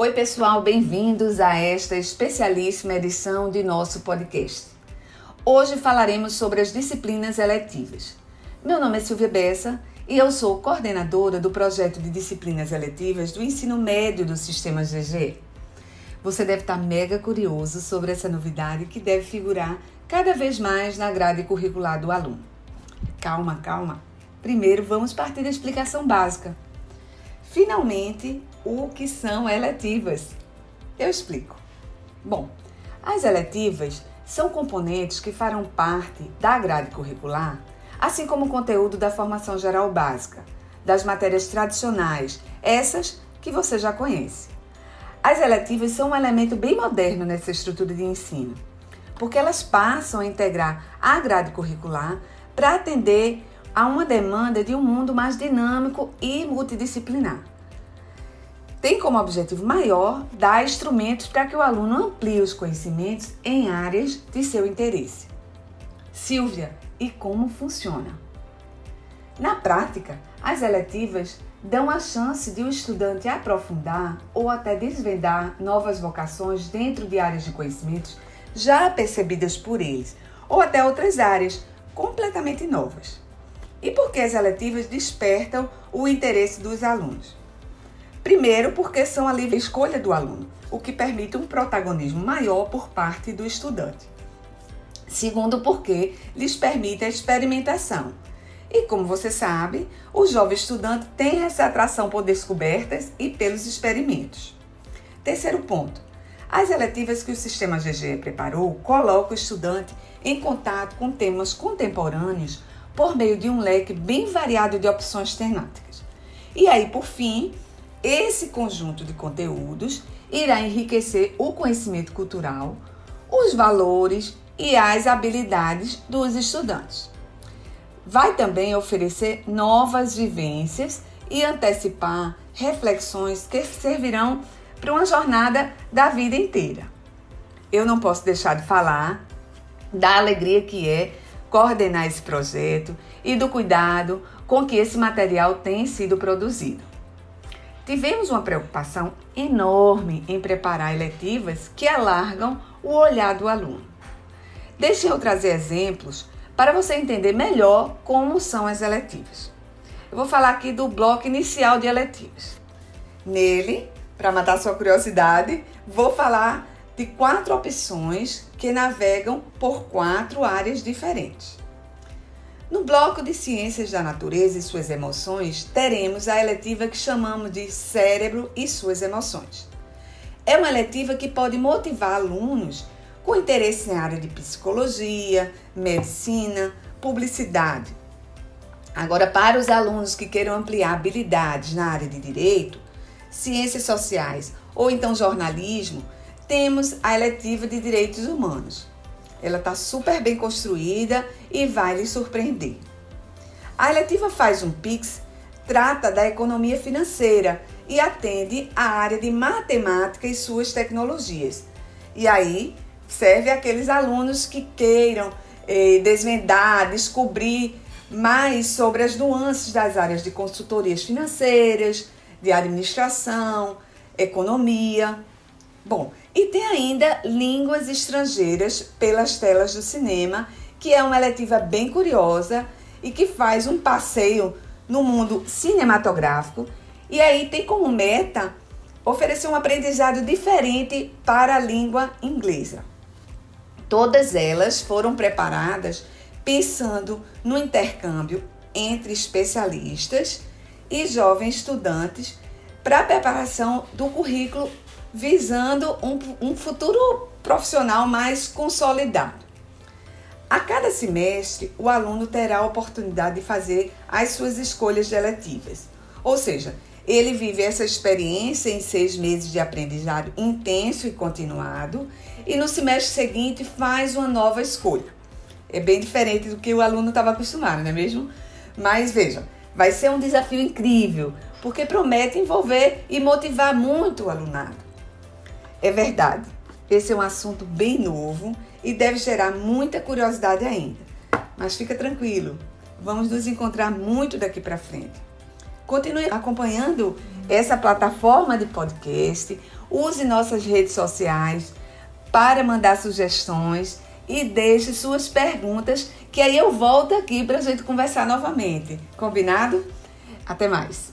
Oi, pessoal, bem-vindos a esta especialíssima edição de nosso podcast. Hoje falaremos sobre as disciplinas eletivas. Meu nome é Silvia Bessa e eu sou coordenadora do projeto de disciplinas eletivas do ensino médio do Sistema GG. Você deve estar mega curioso sobre essa novidade que deve figurar cada vez mais na grade curricular do aluno. Calma, calma. Primeiro vamos partir da explicação básica. Finalmente, o que são eletivas? Eu explico. Bom, as eletivas são componentes que farão parte da grade curricular, assim como o conteúdo da formação geral básica, das matérias tradicionais, essas que você já conhece. As eletivas são um elemento bem moderno nessa estrutura de ensino, porque elas passam a integrar a grade curricular para atender a uma demanda de um mundo mais dinâmico e multidisciplinar. Tem como objetivo maior dar instrumentos para que o aluno amplie os conhecimentos em áreas de seu interesse. Silvia, e como funciona? Na prática, as eletivas dão a chance de o estudante aprofundar ou até desvendar novas vocações dentro de áreas de conhecimentos já percebidas por eles, ou até outras áreas completamente novas. E por que as eletivas despertam o interesse dos alunos? Primeiro, porque são a livre escolha do aluno, o que permite um protagonismo maior por parte do estudante. Segundo, porque lhes permite a experimentação. E como você sabe, o jovem estudante tem essa atração por descobertas e pelos experimentos. Terceiro ponto. As eletivas que o sistema GG preparou colocam o estudante em contato com temas contemporâneos por meio de um leque bem variado de opções temáticas. E aí, por fim, esse conjunto de conteúdos irá enriquecer o conhecimento cultural, os valores e as habilidades dos estudantes. Vai também oferecer novas vivências e antecipar reflexões que servirão para uma jornada da vida inteira. Eu não posso deixar de falar da alegria que é coordenar esse projeto e do cuidado com que esse material tem sido produzido. Tivemos uma preocupação enorme em preparar eletivas que alargam o olhar do aluno. Deixe eu trazer exemplos para você entender melhor como são as eletivas. Eu vou falar aqui do bloco inicial de eletivas. Nele, para matar sua curiosidade, vou falar de quatro opções que navegam por quatro áreas diferentes. No bloco de Ciências da Natureza e Suas Emoções, teremos a eletiva que chamamos de Cérebro e Suas Emoções. É uma eletiva que pode motivar alunos com interesse em área de psicologia, medicina, publicidade. Agora, para os alunos que queiram ampliar habilidades na área de direito, ciências sociais ou então jornalismo, temos a eletiva de Direitos Humanos. Ela está super bem construída e vai lhe surpreender. A eletiva Faz um Pix trata da economia financeira e atende à área de matemática e suas tecnologias. E aí serve aqueles alunos que queiram eh, desvendar, descobrir mais sobre as nuances das áreas de consultorias financeiras, de administração, economia. Bom, e tem ainda línguas estrangeiras pelas telas do cinema, que é uma eletiva bem curiosa e que faz um passeio no mundo cinematográfico. E aí tem como meta oferecer um aprendizado diferente para a língua inglesa. Todas elas foram preparadas pensando no intercâmbio entre especialistas e jovens estudantes para a preparação do currículo visando um, um futuro profissional mais consolidado. A cada semestre, o aluno terá a oportunidade de fazer as suas escolhas deletivas, ou seja, ele vive essa experiência em seis meses de aprendizado intenso e continuado e no semestre seguinte faz uma nova escolha. É bem diferente do que o aluno estava acostumado, não é mesmo? Mas veja, vai ser um desafio incrível, porque promete envolver e motivar muito o alunado. É verdade, esse é um assunto bem novo e deve gerar muita curiosidade ainda. Mas fica tranquilo, vamos nos encontrar muito daqui para frente. continue acompanhando essa plataforma de podcast, use nossas redes sociais para mandar sugestões e deixe suas perguntas, que aí eu volto aqui para a gente conversar novamente. Combinado? Até mais!